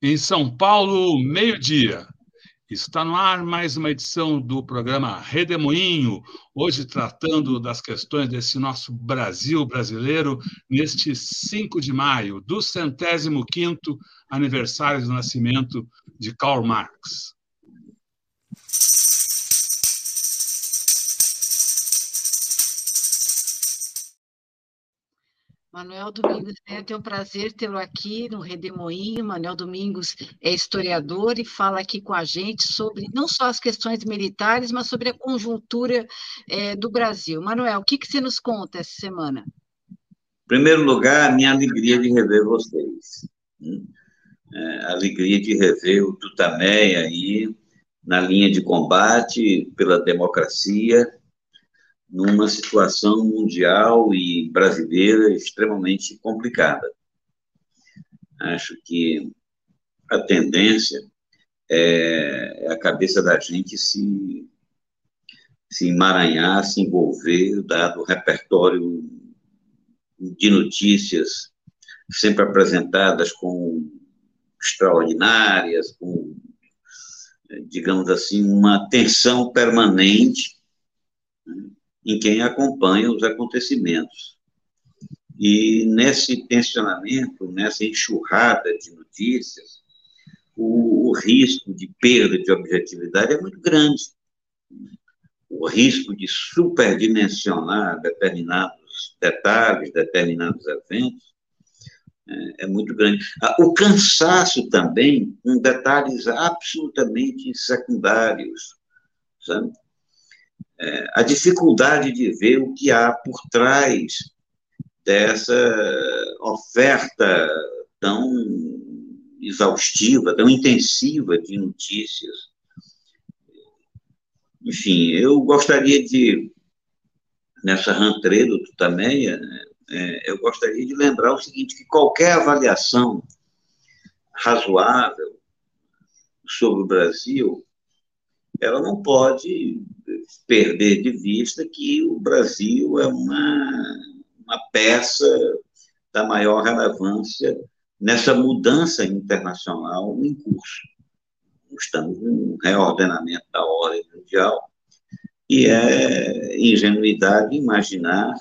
Em São Paulo, meio-dia. Está no ar mais uma edição do programa Redemoinho, hoje tratando das questões desse nosso Brasil brasileiro, neste 5 de maio, do centésimo quinto aniversário do nascimento de Karl Marx. Manuel Domingos né? tenho o prazer tê-lo aqui no Redemoinho. Manuel Domingos é historiador e fala aqui com a gente sobre não só as questões militares, mas sobre a conjuntura é, do Brasil. Manuel, o que, que você nos conta essa semana? Em primeiro lugar, a minha alegria de rever vocês. Né? É, alegria de rever o Tutameia aí na linha de combate pela democracia, numa situação mundial e brasileira extremamente complicada. Acho que a tendência é a cabeça da gente se, se emaranhar, se envolver, dado o repertório de notícias sempre apresentadas com extraordinárias, com, digamos assim, uma tensão permanente em quem acompanha os acontecimentos. E nesse tensionamento, nessa enxurrada de notícias, o, o risco de perda de objetividade é muito grande. O risco de superdimensionar determinados detalhes, determinados eventos, é, é muito grande. O cansaço também, com detalhes absolutamente secundários, sabe? A dificuldade de ver o que há por trás dessa oferta tão exaustiva, tão intensiva de notícias. Enfim, eu gostaria de, nessa rentrée do Tutameia, é, eu gostaria de lembrar o seguinte, que qualquer avaliação razoável sobre o Brasil, ela não pode perder de vista que o Brasil é uma, uma peça da maior relevância nessa mudança internacional em curso. Estamos num reordenamento da ordem mundial e é ingenuidade imaginar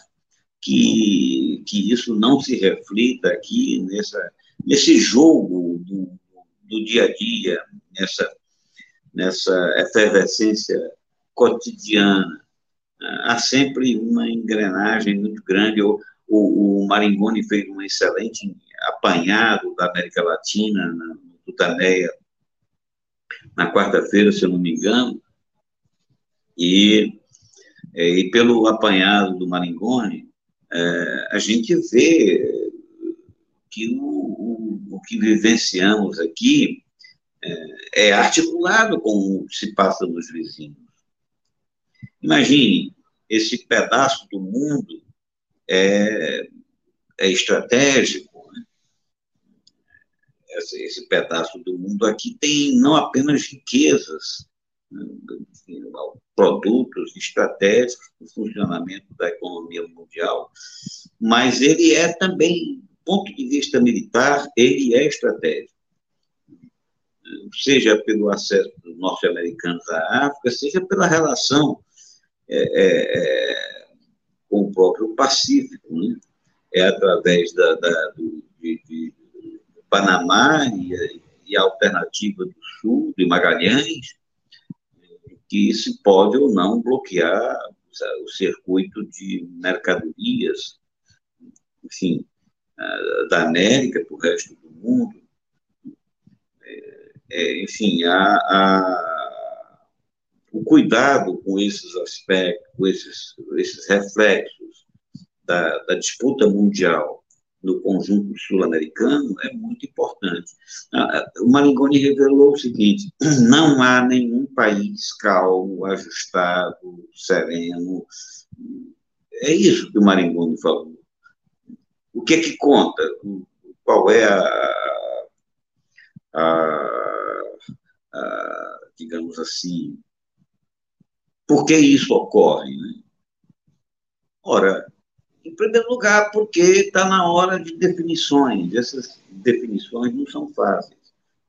que, que isso não se reflita aqui nessa, nesse jogo do, do dia a dia, nessa, nessa efervescência cotidiana. Há sempre uma engrenagem muito grande. O, o, o Maringoni fez um excelente apanhado da América Latina, na Tutaneia, na quarta-feira, se eu não me engano, e, é, e pelo apanhado do Maringoni, é, a gente vê que o, o, o que vivenciamos aqui é, articulado com o que se passa nos vizinhos. Imagine, esse pedaço do mundo é, é estratégico. Né? Esse, esse, pedaço do mundo aqui tem não apenas riquezas, né? produtos estratégicos para o funcionamento da economia mundial, mas ele é também, do ponto de vista militar, ele é estratégico seja pelo acesso dos norte-americanos à África, seja pela relação é, é, é, com o próprio Pacífico, né? é através da, da do, de, de, Panamá e, e a alternativa do Sul, de Magalhães, que se pode ou não bloquear o circuito de mercadorias, enfim, da América para o resto do mundo. É, enfim, a, a o cuidado com esses aspectos, com esses, esses reflexos da, da disputa mundial no conjunto sul-americano é muito importante. Ah, ah, o Maringoni revelou o seguinte: não há nenhum país calmo, ajustado, sereno. É isso que o Maringoni falou. O que é que conta? Qual é a, a, a digamos assim, Por que isso ocorre? Né? Ora, em primeiro lugar, porque está na hora de definições. Essas definições não são fáceis.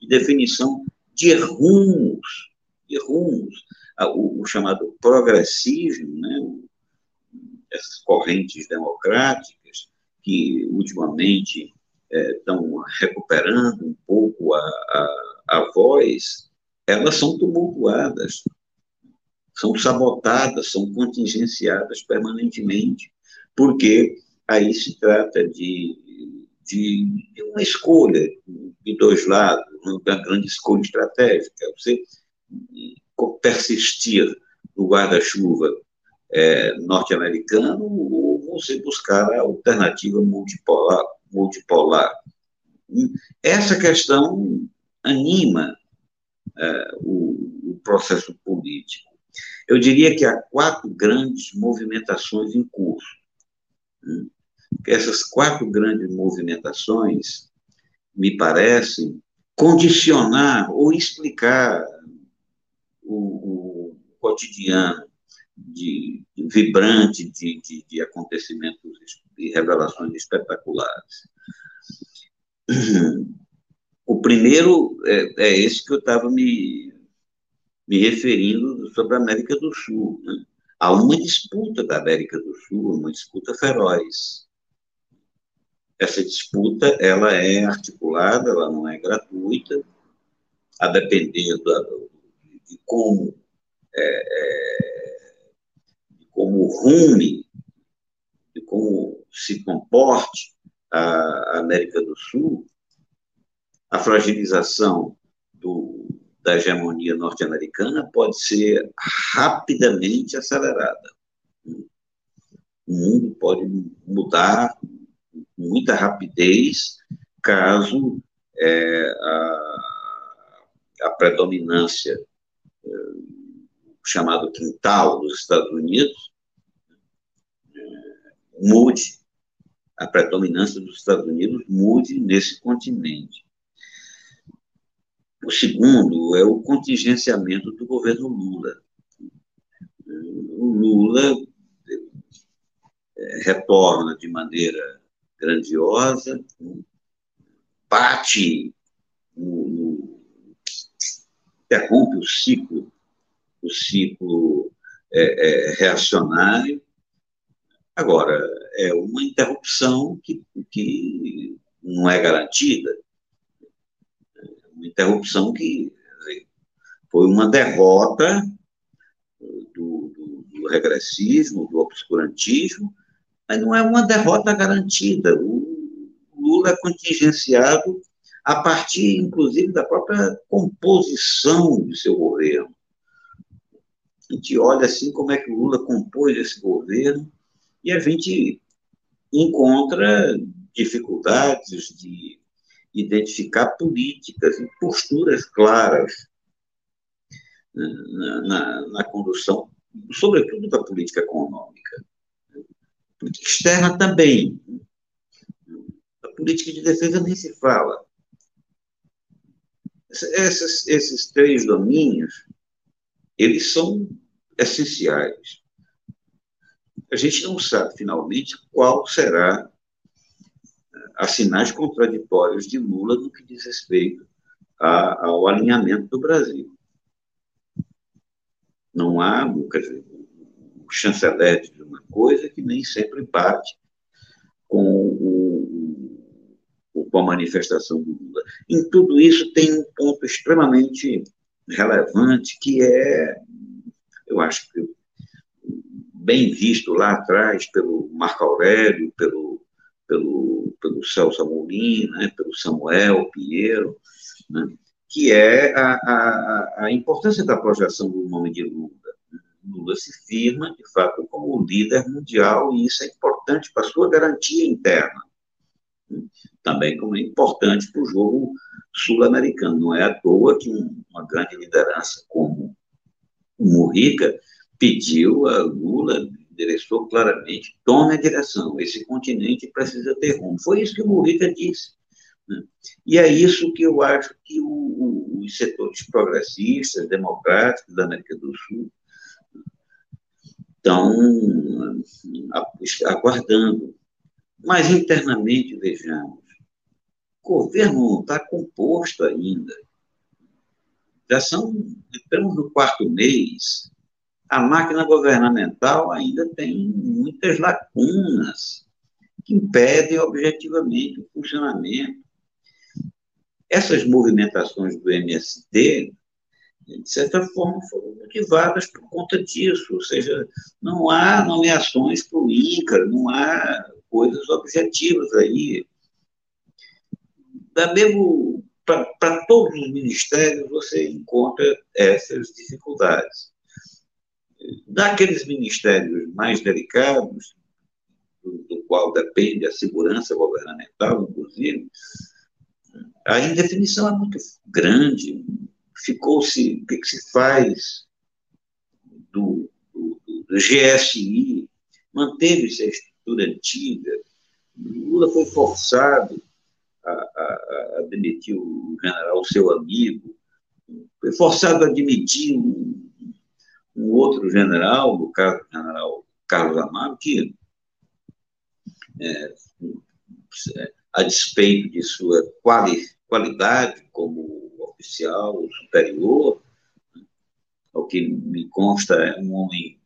De definição de rumos, de rumos. O, o chamado progressismo, né? essas correntes democráticas que ultimamente estão é, recuperando um pouco a, a, a voz, elas são tumultuadas, são sabotadas, são contingenciadas permanentemente porque aí se trata de, de, de uma escolha de dois lados, uma grande escolha estratégica. Você persistir no guarda-chuva é, norte-americano ou você buscar a alternativa multipolar. multipolar. Essa questão anima é, o, o processo político. Eu diria que há quatro grandes movimentações em curso que essas quatro grandes movimentações me parecem condicionar ou explicar o, o cotidiano de, de vibrante de, de, de, acontecimentos e revelações espetaculares. O primeiro é, é esse que eu estava me, me referindo sobre a América do Sul. Né? Há uma disputa da América do Sul, uma disputa feroz. Essa disputa ela é articulada, ela não é gratuita, a depender de como é, é, de como rume, de como se comporte a América do Sul, a fragilização do, da hegemonia norte-americana pode ser rapidamente acelerada. O mundo pode mudar com muita rapidez caso é, a, a, predominância é, chamado quintal dos Estados Unidos é, mude, a predominância dos Estados Unidos mude nesse continente. O segundo é o contingenciamento do governo Lula. O Lula é, retorna de maneira grandiosa, bate, no, no, interrompe o ciclo, o ciclo é, é, reacionário. Agora, é uma interrupção que, que não é garantida uma interrupção que foi uma derrota do, do, do, regressismo, do obscurantismo, mas não é uma derrota garantida. O Lula é contingenciado a partir, inclusive, da própria composição do seu governo. A gente olha assim como é que o Lula compôs esse governo e a gente encontra dificuldades de identificar políticas e posturas claras na, na, na condução, sobretudo da política econômica. Política externa também. A política de defesa nem se fala. Esses, esses três domínios, eles são essenciais. A gente não sabe, finalmente, qual será há sinais contraditórios de Lula no que diz respeito a, ao alinhamento do Brasil. Não há, quer dizer, o chanceler diz uma coisa que nem sempre bate com, o, com a manifestação do Lula. Em tudo isso tem um ponto extremamente relevante que é, eu acho que bem visto lá atrás pelo Marco Aurélio, pelo, pelo pelo Celso Amorim, né, pelo Samuel Pinheiro, né, que é a, a, a, importância da projeção do nome de Lula. Lula se firma, de fato, como líder mundial, e isso é importante para a sua garantia interna. Também como é importante para o jogo sul-americano. Não é à toa que uma grande liderança como o Mujica pediu a Lula endereçou claramente, tome a direção, esse continente precisa ter rumo. Foi isso que o Mujica disse. Né? E é isso que eu acho que o, o, os setores progressistas, democráticos da América do Sul estão aguardando. Mas internamente, vejamos, o governo não está composto ainda. Já são, estamos no quarto mês, a máquina governamental ainda tem muitas lacunas que impedem objetivamente o funcionamento. Essas movimentações do MST, de certa forma, foram motivadas por conta disso, ou seja, não há nomeações para o INCRA, não há coisas objetivas aí. Da mesmo, para todos os ministérios, você encontra essas dificuldades. Daqueles ministérios mais delicados, do, do qual depende a segurança governamental, inclusive, a indefinição é muito grande. Ficou-se, o que, que, se faz do, do, do GSI? Manteve-se a estrutura antiga. Lula foi forçado a, a, a, demitir o general, seu amigo, foi forçado a admitir um, um outro general, no caso o general Carlos Amaro, que, é, a despeito de sua quali, qualidade como oficial superior, ao que me consta, é um homem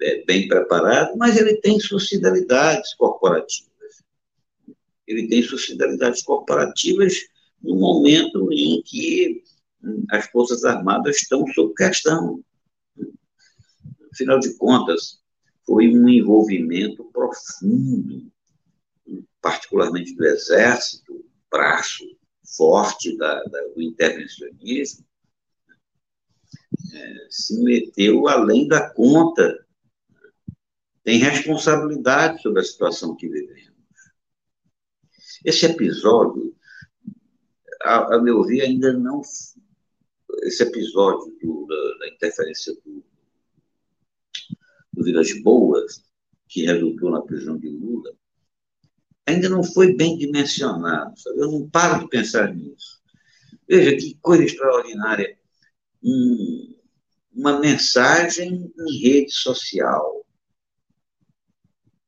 é, bem preparado, mas ele tem sociedades corporativas. Ele tem sociedades corporativas no momento em que hum, as Forças Armadas estão sob questão. Afinal de contas, foi um envolvimento profundo, particularmente do Exército, braço forte da, da, do intervencionismo, é, se meteu além da conta, tem responsabilidade sobre a situação que vivemos. Esse episódio, a, a meu ver, ainda não. Esse episódio do, da, da interferência do do Vilas Boas, que resultou na prisão de Lula, ainda não foi bem dimensionado. Sabe? Eu não paro de pensar nisso. Veja que coisa extraordinária. Um, uma mensagem em rede social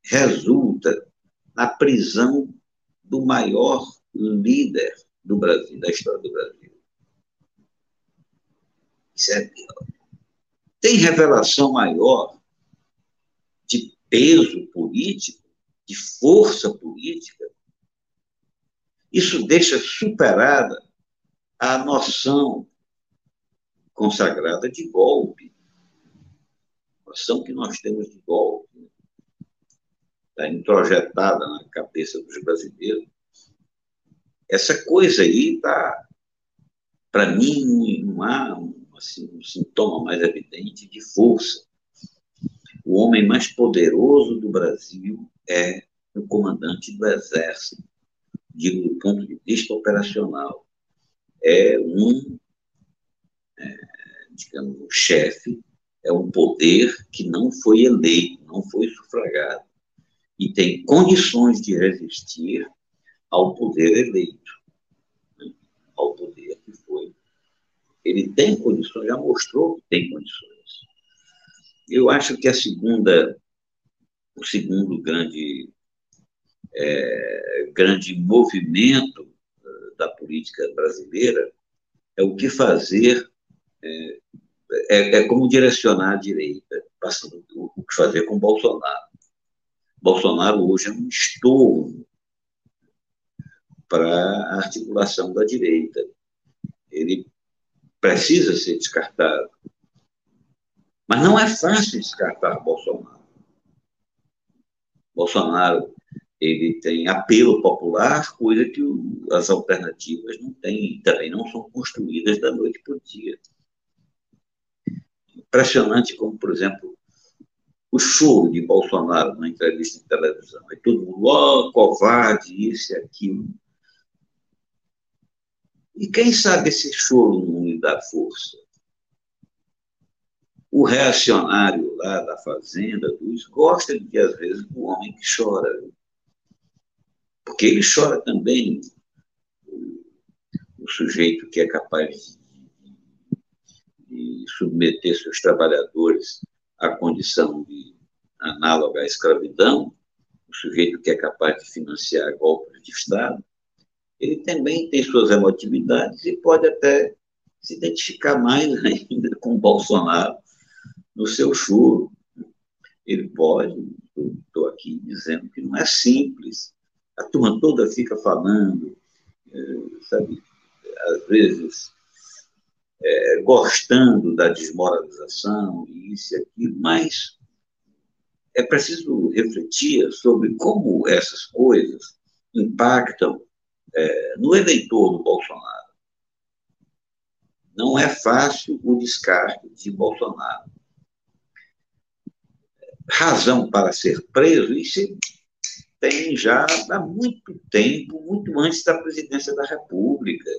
resulta na prisão do maior líder do Brasil, da história do Brasil. Isso é, tem revelação maior peso político, de força política, isso deixa superada a noção consagrada de golpe. A noção que nós temos de golpe está introjetada na cabeça dos brasileiros. Essa coisa aí está, para mim, não há assim, um sintoma mais evidente de força o homem mais poderoso do Brasil é o comandante do Exército, digo do ponto de vista operacional. É um, é, digamos, um chefe, é um poder que não foi eleito, não foi sufragado, e tem condições de resistir ao poder eleito, né? ao poder que foi. Ele tem condições, já mostrou que tem condições. Eu acho que a segunda, o segundo grande, é, grande movimento eh, da política brasileira é o que fazer, é, é, é como direcionar a direita, passando o, que fazer com Bolsonaro. Bolsonaro hoje é um estorno para a articulação da direita. Ele precisa ser descartado. Mas não é fácil descartar Bolsonaro. Bolsonaro ele tem apelo popular, coisa que o, as alternativas não têm, e também não são construídas da noite para o dia. Impressionante como, por exemplo, o show de Bolsonaro na entrevista de televisão. Aí todo mundo, oh, covarde, isso e aquilo. E quem sabe esse choro não lhe dá força? O reacionário lá da fazenda, dos, gosta de, às vezes, do homem que chora. Porque ele chora também, o, o sujeito que é capaz de, de submeter seus trabalhadores à condição de análoga à escravidão, o sujeito que é capaz de financiar golpes de Estado, ele também tem suas emotividades e pode até se identificar mais ainda com Bolsonaro no seu choro. Ele pode, estou aqui dizendo que não é simples. A turma toda fica falando, é, sabe, às vezes é, gostando da desmoralização, isso e aquilo, mas é preciso refletir sobre como essas coisas impactam é, no eleitor do Bolsonaro. Não é fácil o descarte de Bolsonaro. Razão para ser preso, isso tem já há muito tempo, muito antes da presidência da República.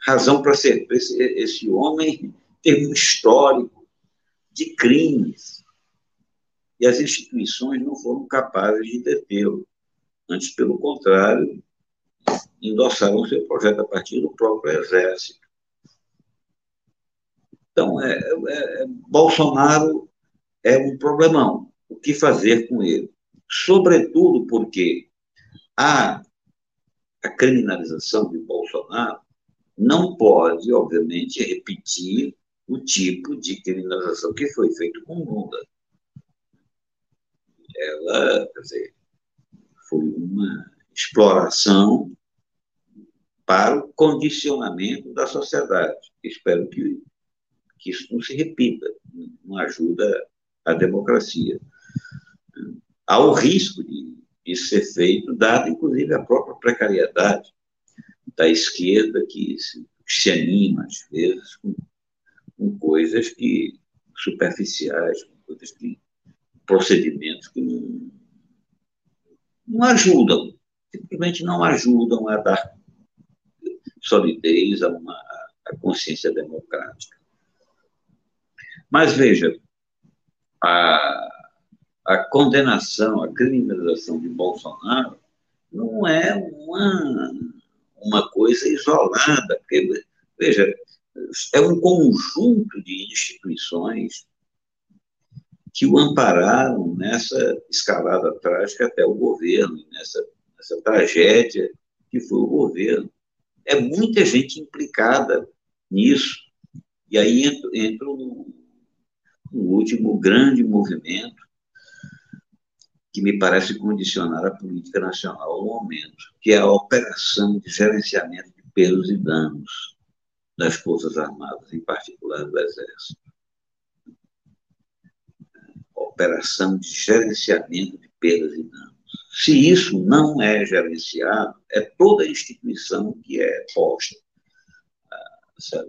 Razão para ser preso, esse, homem teve um histórico de crimes. E as instituições não foram capazes de detê-lo. Antes, pelo contrário, endossaram seu projeto a partir do próprio Exército. Então, é, é, é, Bolsonaro é um problemão. O que fazer com ele? Sobretudo porque a, a criminalização de Bolsonaro não pode, obviamente, repetir o tipo de criminalização que foi feito com Lula. Ela, quer dizer, foi uma exploração para o condicionamento da sociedade. Espero que, que isso não se repita, não ajuda a democracia. Há o risco de isso ser feito, dado inclusive a própria precariedade da esquerda que se, se anima, às vezes, com, com coisas que superficiais, com coisas que procedimentos que não, não ajudam, simplesmente não ajudam a dar solidez a uma a consciência democrática. Mas veja, a, a condenação, a criminalização de Bolsonaro não é uma, uma coisa isolada, porque, veja, é um conjunto de instituições que o ampararam nessa escalada trágica até o governo, nessa, nessa tragédia que foi o governo. É muita gente implicada nisso. E aí entro no, no último grande movimento que me parece condicionar a política nacional ao momento, que é a operação de gerenciamento de perdas e danos das Forças Armadas, em particular do Exército operação de gerenciamento de perdas e danos. Se isso não é gerenciado, é toda a instituição que é posta. Ah,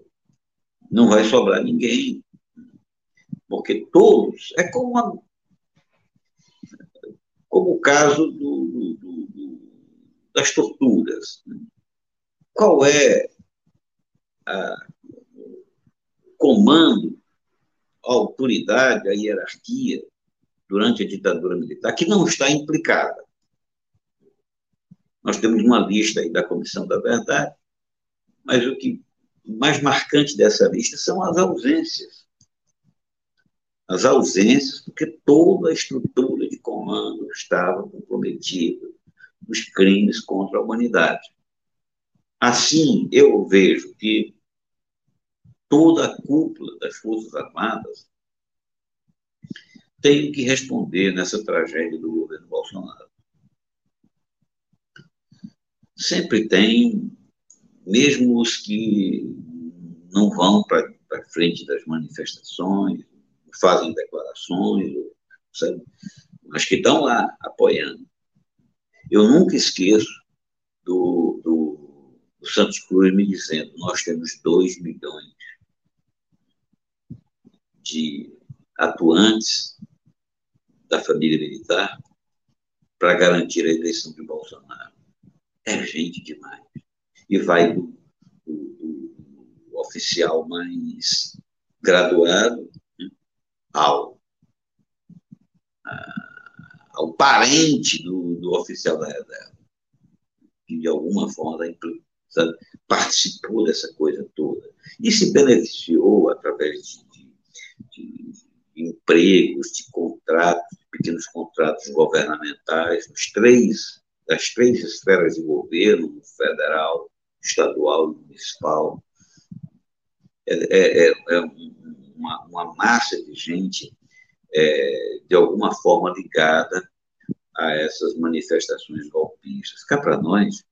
não vai sobrar ninguém, porque todos, é como, a, como o caso do, do, do, das torturas. Né? Qual é o comando, a autoridade, a hierarquia durante a ditadura militar, que não está implicada. Nós temos uma lista aí da Comissão da Verdade, mas o que mais marcante dessa lista são as ausências. As ausências, porque toda a estrutura de comando estava comprometida nos crimes contra a humanidade. Assim, eu vejo que toda a cúpula das Forças Armadas tenho que responder nessa tragédia do governo Bolsonaro. Sempre tem, mesmo os que não vão para frente das manifestações, fazem declarações, sabe? mas que estão lá apoiando. Eu nunca esqueço do, do, do Santos Cruz me dizendo: nós temos 2 milhões de atuantes da família militar para garantir a eleição de Bolsonaro. É gente demais. E vai do, do, do oficial mais graduado ao, a, ao parente do, do oficial da reserva, que de alguma forma sabe, participou dessa coisa toda e se beneficiou através de, de, de empregos, de contratos, pequenos contratos governamentais, nos três, das três esferas de governo, federal, estadual e municipal. É, é, é, é uma, uma, massa de gente, é, de alguma forma, ligada a essas manifestações golpistas. Cá para nós,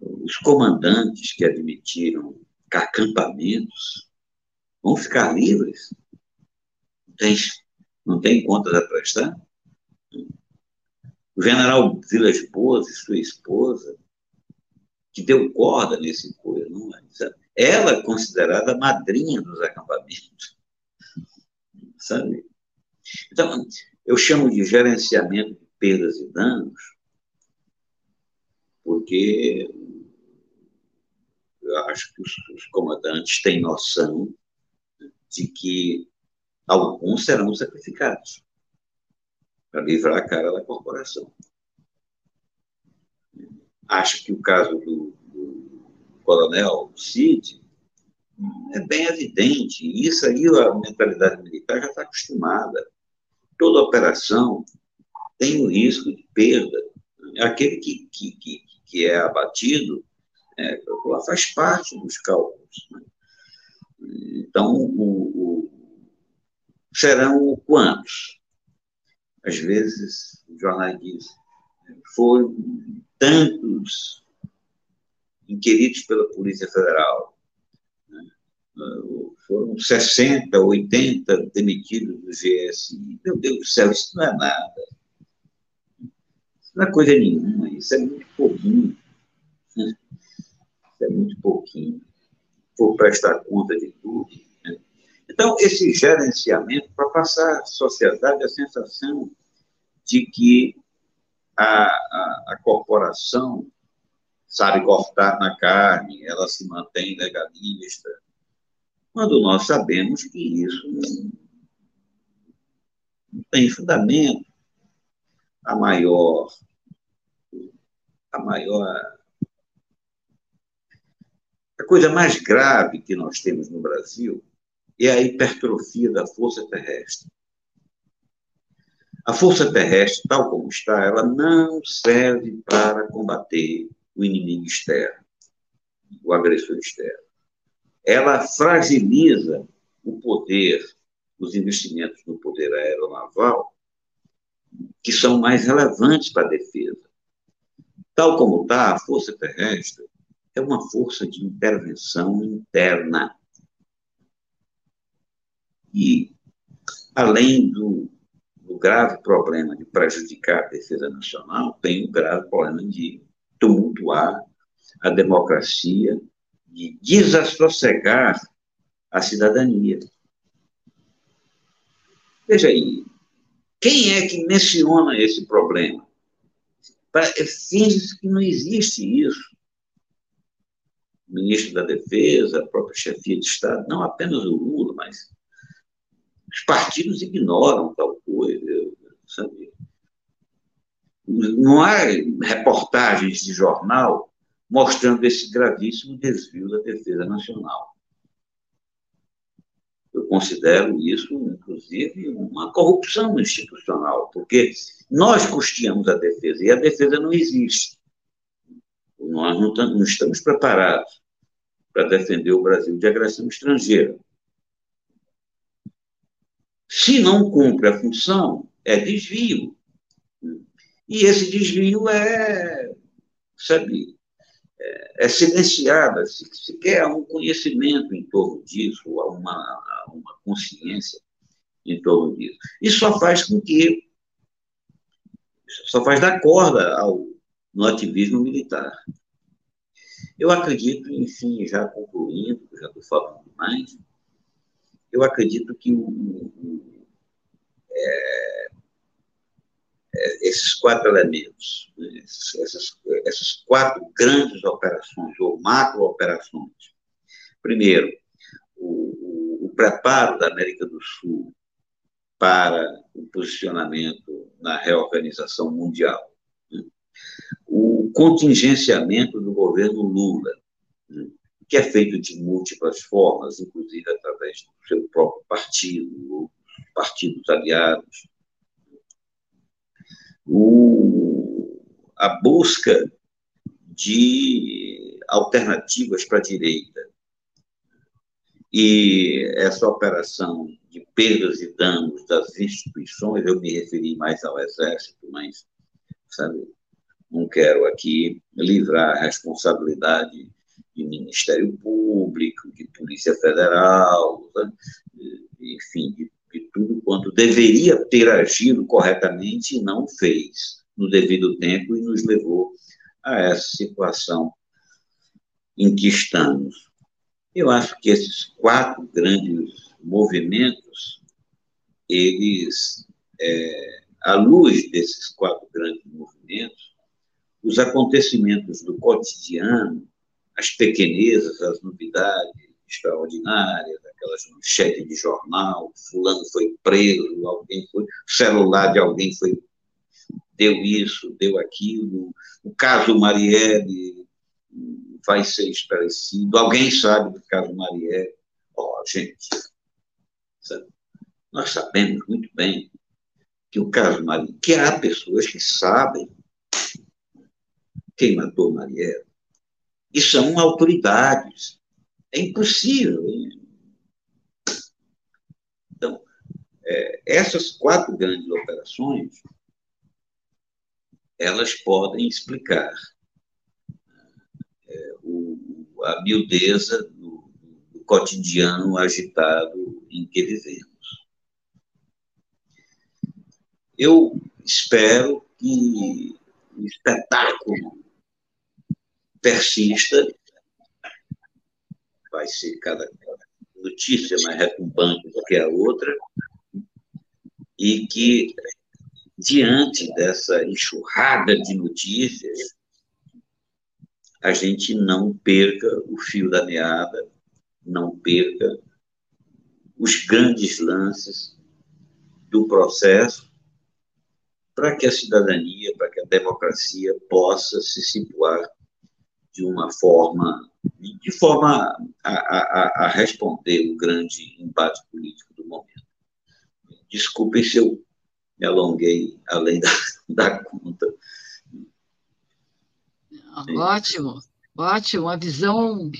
os comandantes que admitiram acampamentos vão ficar livres? Não tem, não tem contas a prestar? O general Vilas Boas e sua esposa, que deu corda nesse coisa, não é? Ela é considerada madrinha dos acampamentos, sabe? Então, eu chamo de gerenciamento de perdas e danos, porque eu acho que os, os comandantes têm noção de que alguns serão sacrificados para livrar a cara da corporação. Acho que o caso do, do coronel Cid é bem evidente. Isso aí a mentalidade militar já está acostumada. Toda operação tem o risco de perda. Aquele que, que, que, que é abatido é, faz parte dos cálculos. Né? Então, o, o, serão quantos? Às vezes, o jornal diz, foram tantos inquiridos pela Polícia Federal, né? foram 60, 80 demitidos do GSI. Meu Deus do céu, isso não é nada. Isso não é coisa nenhuma, isso é muito pouquinho. Né? Isso é muito pouquinho. Vou prestar conta de tudo. Né? Então, esse gerenciamento, para passar à sociedade a sensação de que a, a, a corporação sabe cortar na carne, ela se mantém legalista, quando nós sabemos que isso não, tem fundamento. A maior, a maior a coisa mais grave que nós temos no Brasil é a hipertrofia da força terrestre. A força terrestre, tal como está, ela não serve para combater o inimigo externo, o agressor externo. Ela fragiliza o poder, os investimentos no poder aeronaval, que são mais relevantes para a defesa. Tal como está, a força terrestre é uma força de intervenção interna. E, além do, grave problema de prejudicar a defesa nacional, tem o grave problema de a democracia, de desassossegar a cidadania. Veja aí, quem é que menciona esse problema? Finge que não existe isso o ministro da Defesa, a própria chefia de Estado, não apenas o Lula, mas os partidos ignoram tal coisa, sabe? Não há reportagens de jornal mostrando esse gravíssimo desvio da defesa nacional. Eu considero isso, inclusive, uma corrupção institucional, porque nós custeamos a defesa e a defesa não existe. Nós não, estamos preparados para defender o Brasil de agressão estrangeira. Se não cumpre a função, é desvio. E esse desvio é, sabe, é, é silenciado, se, se quer um conhecimento em torno disso, uma, uma consciência em torno disso. Isso só faz com que, só faz dar corda ao, no ativismo militar. Eu acredito, enfim, já concluindo, já estou falando demais, eu acredito que o, o, é, esses quatro elementos, né, essas, essas quatro grandes operações, ou macro-operações, primeiro, o, o preparo da América do Sul para o posicionamento na reorganização mundial, o contingenciamento do governo Lula, né, que é feito de múltiplas formas, inclusive através do seu próprio partido, partidos aliados, o, a busca de alternativas para a direita. E essa operação de perdas e danos das instituições, eu me referi mais ao Exército, mas, sabe, não quero aqui livrar a responsabilidade de Ministério Público, de Polícia Federal, né? enfim, de, de tudo quanto deveria ter agido corretamente e não fez no devido tempo e nos levou a essa situação em que estamos. Eu acho que esses quatro grandes movimentos, eles, é, à luz desses quatro grandes movimentos, os acontecimentos do cotidiano, as pequenezas, as novidades extraordinárias, aquelas manchetes de jornal, fulano foi preso, alguém foi, celular de alguém foi, deu isso, deu aquilo, o caso Marielle vai ser esclarecido, alguém sabe do caso Marielle. Ó, oh, gente, nós sabemos muito bem que o caso Marielle, que há pessoas que sabem quem matou Marielle, e são autoridades. É impossível. É, essas quatro grandes operações, elas podem explicar é, o, a miudeza do, do cotidiano agitado em que vivemos. Eu espero que o espetáculo persista, vai ser cada notícia mais retumbante do que a outra, e que, diante dessa enxurrada de notícias, a gente não perca o fio da meada, não perca os grandes lances do processo, para que a cidadania, para que a democracia possa se situar de uma forma, de forma a, a, a responder o grande embate político do momento. Desculpem se eu me alonguei além da, da conta. Ótimo, ótimo, uma visão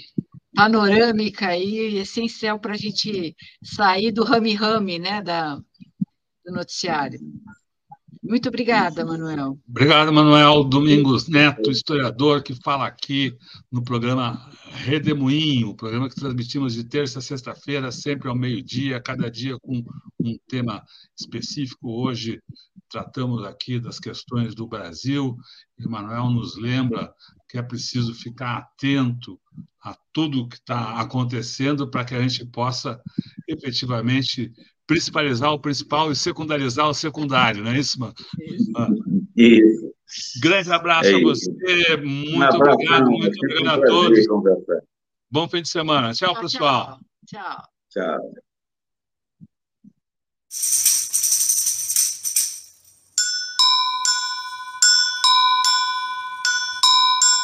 panorâmica aí, essencial para a gente sair do rame-rame, né, da, do noticiário. Muito obrigada, Manuel. Obrigado, Manuel Domingos Neto, historiador, que fala aqui no programa Redemoinho, programa que transmitimos de terça a sexta-feira, sempre ao meio-dia, cada dia com um tema específico. Hoje tratamos aqui das questões do Brasil, e Manuel nos lembra que é preciso ficar atento a tudo o que está acontecendo para que a gente possa efetivamente principalizar o principal e secundarizar o secundário, não é isso, mano? Isso. Grande abraço é a você, muito um obrigado, muito obrigado a todos. Bom fim de semana. Tchau, tchau pessoal. Tchau. Tchau. tchau.